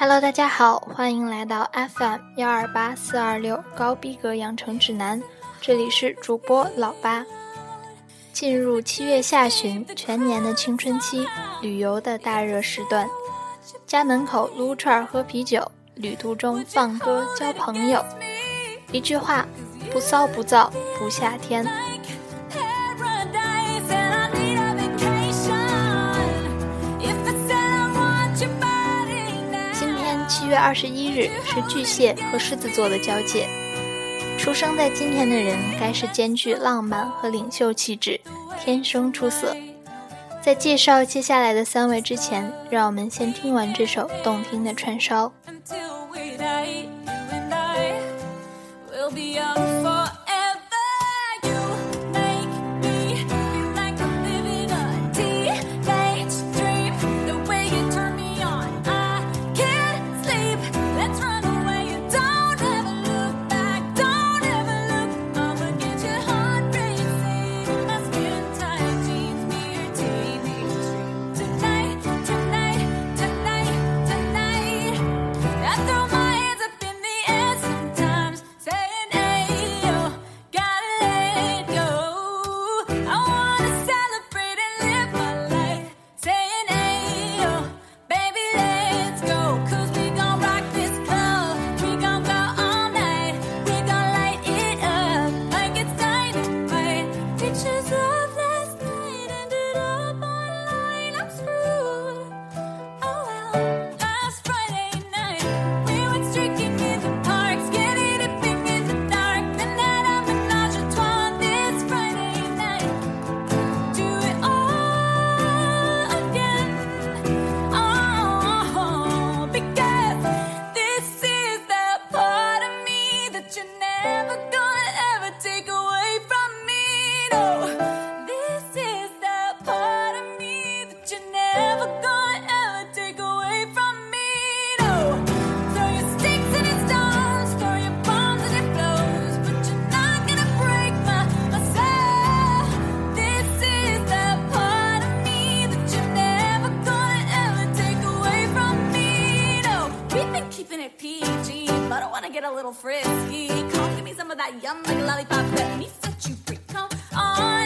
Hello，大家好，欢迎来到 FM 幺二八四二六高逼格养成指南，这里是主播老八。进入七月下旬，全年的青春期，旅游的大热时段，家门口撸串喝啤酒，旅途中放歌交朋友，一句话，不骚不躁不夏天。七月二十一日是巨蟹和狮子座的交界，出生在今天的人该是兼具浪漫和领袖气质，天生出色。在介绍接下来的三位之前，让我们先听完这首动听的串烧。some of that yum like a lollipop. Let me set you free. Come on.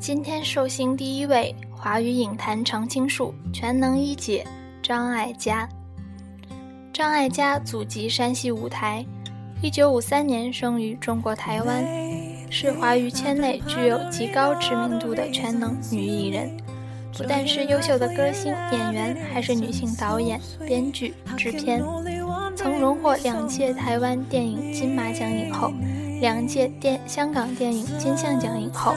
今天寿星第一位，华语影坛常青树，全能一姐张艾嘉。张艾嘉祖籍山西五台，一九五三年生于中国台湾，是华语圈内具有极高知名度的全能女艺人。不但是优秀的歌星、演员，还是女性导演、编剧、制片。曾荣获两届台湾电影金马奖影后，两届电香港电影金像奖影后，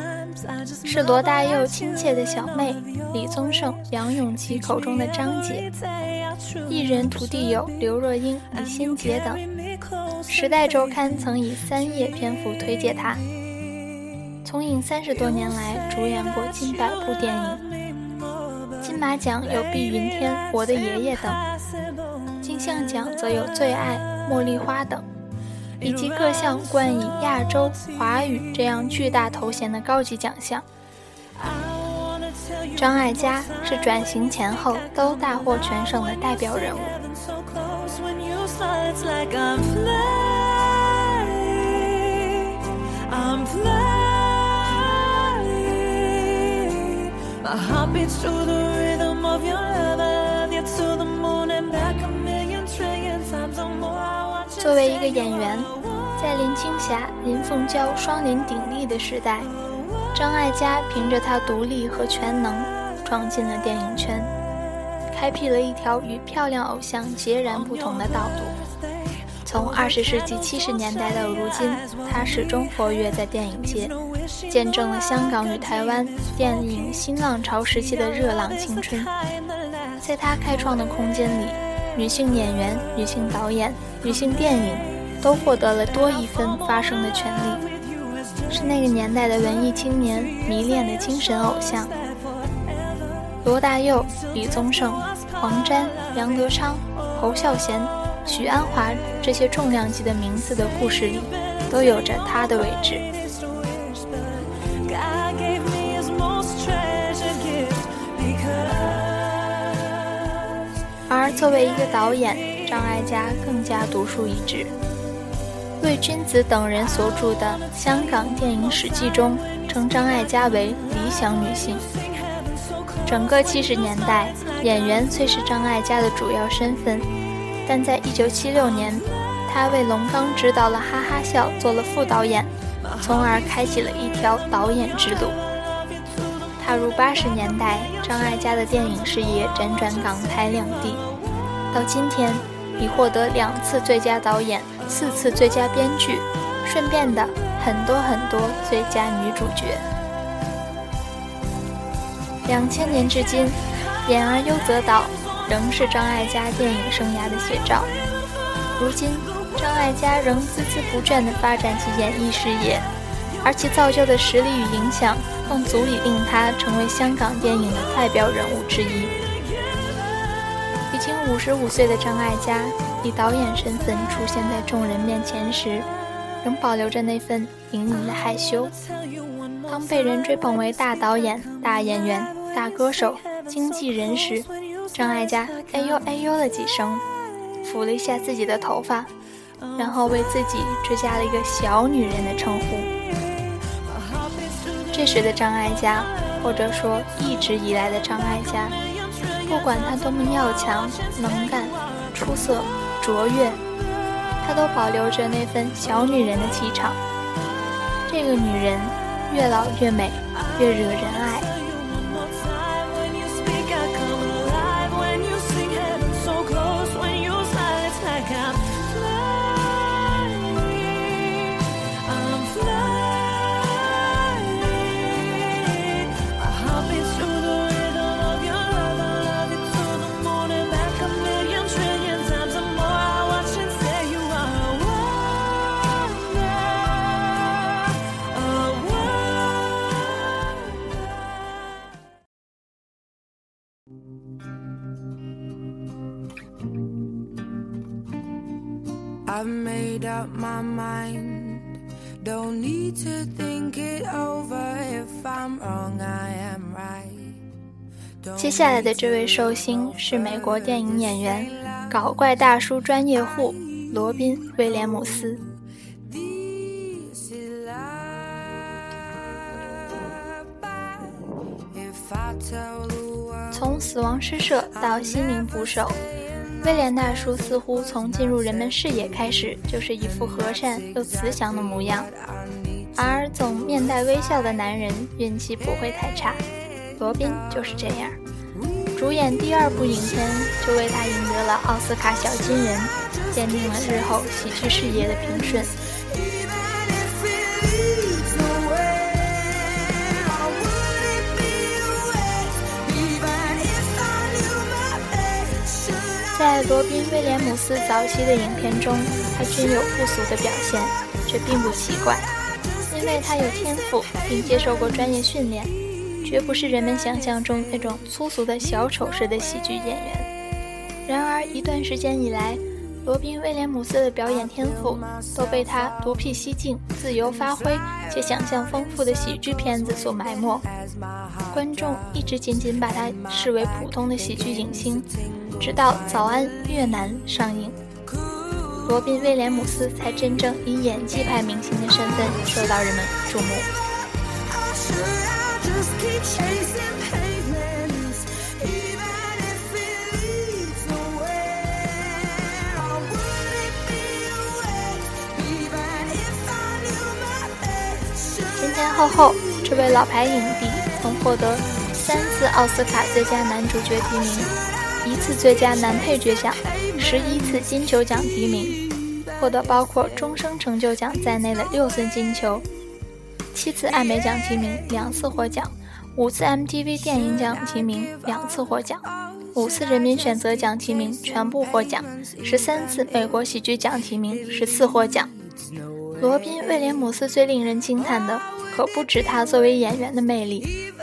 是罗大佑亲切的小妹李宗盛、杨永琪口中的张姐，艺人徒弟有刘若英、李心洁等。《时代周刊》曾以三页篇幅推介她。从影三十多年来，主演过近百部电影。金马奖有《碧云天》《我的爷爷》等，金像奖则有《最爱》《茉莉花》等，以及各项冠以亚洲、华语这样巨大头衔的高级奖项。张艾嘉是转型前后都大获全胜的代表人物。作为一个演员，在林青霞、林凤娇双林鼎立的时代，张艾嘉凭着她独立和全能，闯进了电影圈，开辟了一条与漂亮偶像截然不同的道路。从二十世纪七十年代到如今，她始终活跃在电影界。见证了香港与台湾电影新浪潮时期的热浪青春，在他开创的空间里，女性演员、女性导演、女性电影都获得了多一分发声的权利，是那个年代的文艺青年迷恋的精神偶像。罗大佑、李宗盛、黄沾、梁德昌、侯孝贤、许鞍华这些重量级的名字的故事里，都有着他的位置。而作为一个导演，张艾嘉更加独树一帜。魏君子等人所著的《香港电影史记》中称张艾嘉为理想女性。整个七十年代，演员虽是张艾嘉的主要身份，但在一九七六年，她为龙刚执导了《哈哈笑》做了副导演，从而开启了一条导演之路。踏入八十年代，张艾嘉的电影事业辗转港台两地，到今天已获得两次最佳导演、四次最佳编剧，顺便的很多很多最佳女主角。两千年至今，演而优则导仍是张艾嘉电影生涯的写照。如今，张艾嘉仍孜孜不倦地发展其演艺事业，而其造就的实力与影响。更足以令他成为香港电影的代表人物之一。已经五十五岁的张艾嘉以导演身份出现在众人面前时，仍保留着那份隐隐的害羞。当被人追捧为大导演、大演员、大歌手、经纪人时，张艾嘉哎呦哎呦了几声，抚了一下自己的头发，然后为自己追加了一个小女人的称呼。这时的张艾嘉，或者说一直以来的张艾嘉，不管她多么要强、能干、出色、卓越，她都保留着那份小女人的气场。这个女人越老越美，越惹人爱。接下来的这位寿星是美国电影演员、搞怪大叔专业户罗宾·威廉姆斯。从《死亡诗社》到《心灵捕手》。威廉大叔似乎从进入人们视野开始，就是一副和善又慈祥的模样，而总面带微笑的男人运气不会太差。罗宾就是这样，主演第二部影片就为他赢得了奥斯卡小金人，奠定了日后喜剧事业的平顺。在罗宾·威廉姆斯早期的影片中，他均有不俗的表现，这并不奇怪，因为他有天赋并接受过专业训练，绝不是人们想象中那种粗俗的小丑式的喜剧演员。然而，一段时间以来，罗宾·威廉姆斯的表演天赋都被他独辟蹊径、自由发挥且想象丰富的喜剧片子所埋没，观众一直仅仅把他视为普通的喜剧影星。直到《早安越南》上映，罗宾·威廉姆斯才真正以演技派明星的身份受到人们注目。前前后后，这位老牌影帝曾获得三次奥斯卡最佳男主角提名。一次最佳男配角奖，十一次金球奖提名，获得包括终生成就奖在内的六次金球，七次艾美奖提名，两次获奖，五次 MTV 电影奖提名，两次获奖，五次人民选择奖提名，全部获奖，十三次美国喜剧奖提名，十次获奖。罗宾·威廉姆斯最令人惊叹的，可不止他作为演员的魅力。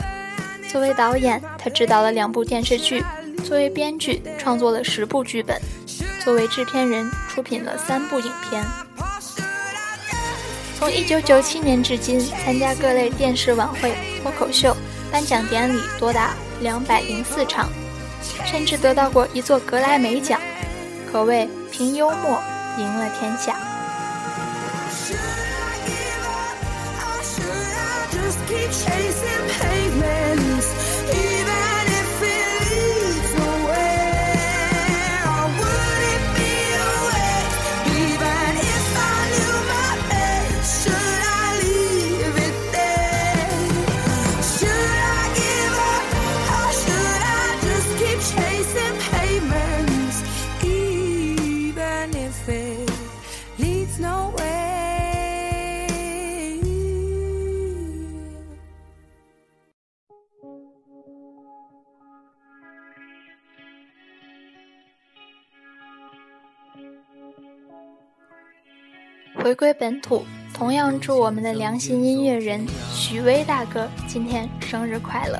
作为导演，他执导了两部电视剧。作为编剧，创作了十部剧本；作为制片人，出品了三部影片。从1997年至今，参加各类电视晚会、脱口秀、颁奖典礼多达两百零四场，甚至得到过一座格莱美奖，可谓凭幽默赢了天下。回归本土，同样祝我们的良心音乐人许巍大哥今天生日快乐！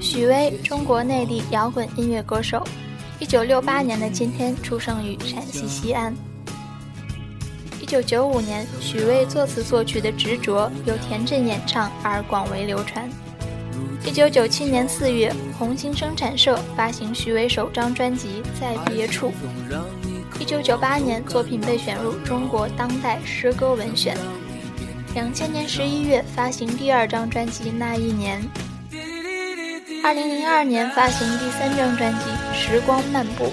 许巍，中国内地摇滚音乐歌手，一九六八年的今天出生于陕西西安。一九九五年，许巍作词作曲的《执着》由田震演唱而广为流传。一九九七年四月，红星生产社发行徐伟首张专辑《在别处》。一九九八年，作品被选入中国当代诗歌文选。两千年十一月，发行第二张专辑《那一年》。二零零二年，发行第三张专辑《时光漫步》。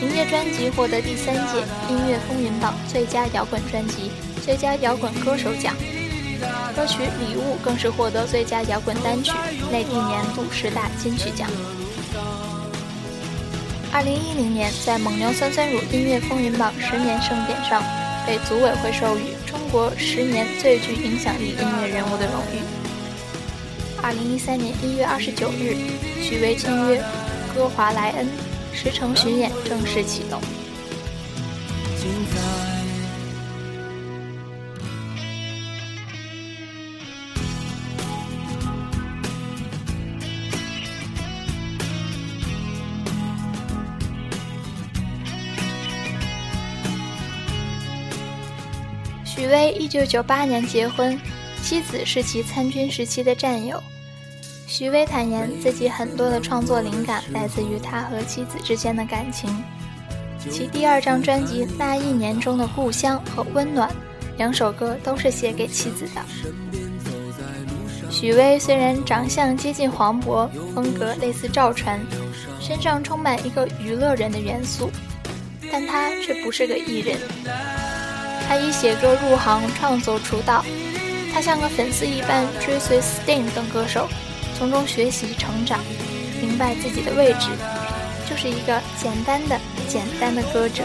凭借专辑获得第三届音乐风云榜最佳摇滚专辑、最佳摇滚歌手奖。歌曲《礼物》更是获得最佳摇滚单曲、内地年度十大金曲奖。二零一零年，在蒙牛酸酸乳音乐风云榜十年盛典上，被组委会授予中国十年最具影响力音乐人物的荣誉。二零一三年一月二十九日，许巍签约歌华莱恩，十城巡演正式启动。许巍一九九八年结婚，妻子是其参军时期的战友。许巍坦言，自己很多的创作灵感来自于他和妻子之间的感情。其第二张专辑《那一年》中的《故乡》和《温暖》两首歌都是写给妻子的。许巍虽然长相接近黄渤，风格类似赵传，身上充满一个娱乐人的元素，但他却不是个艺人。他以写歌入行，创作出道。他像个粉丝一般追随 Sting 等歌手，从中学习成长，明白自己的位置，就是一个简单的、简单的歌者。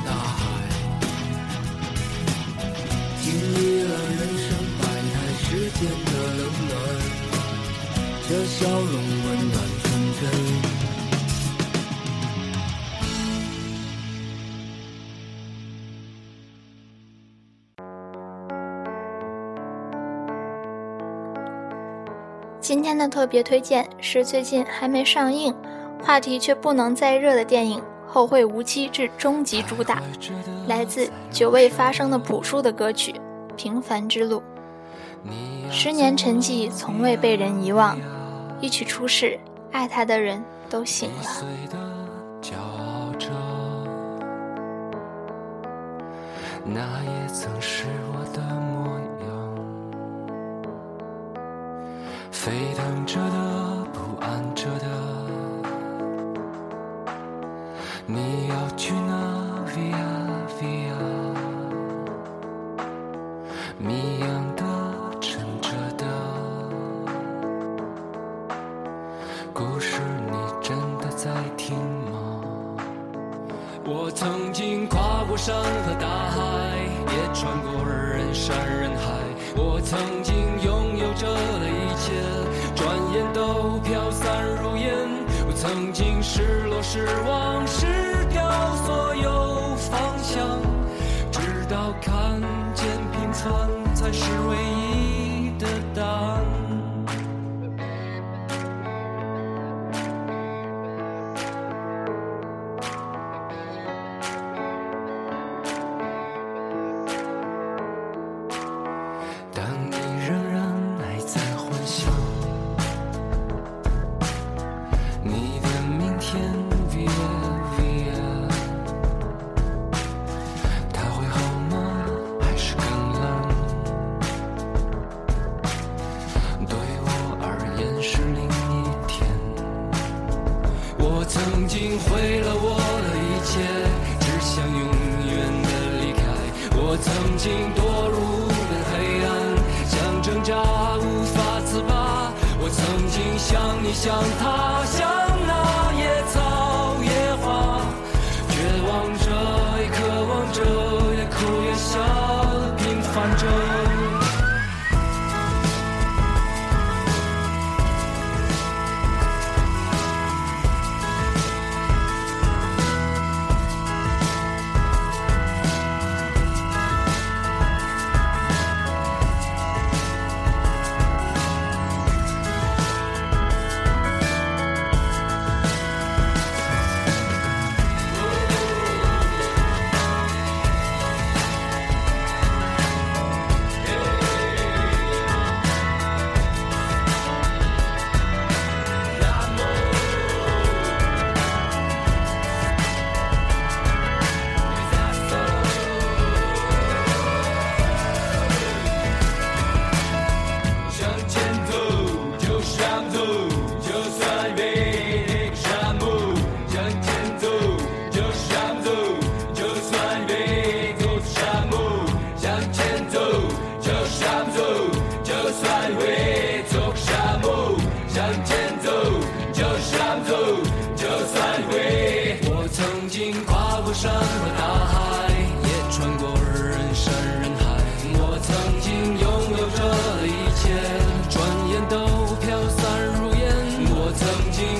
间的冷暖，这笑容温暖纯真。今天的特别推荐是最近还没上映，话题却不能再热的电影。后会无期之终极主打，来自久未发生的朴树的歌曲《平凡之路》。十年沉寂，从未被人遗忘。一曲出世，爱他的人都醒了。那也曾是我的模样，沸腾着的，不安着的。你要去哪？Via 故事你真的在听吗？我曾经跨过山和大海，也穿过人山人海。我曾经拥有着的一切，转眼都飘散如烟。我曾经失落失望失掉所有方向，直到看见平凡才是唯一像 control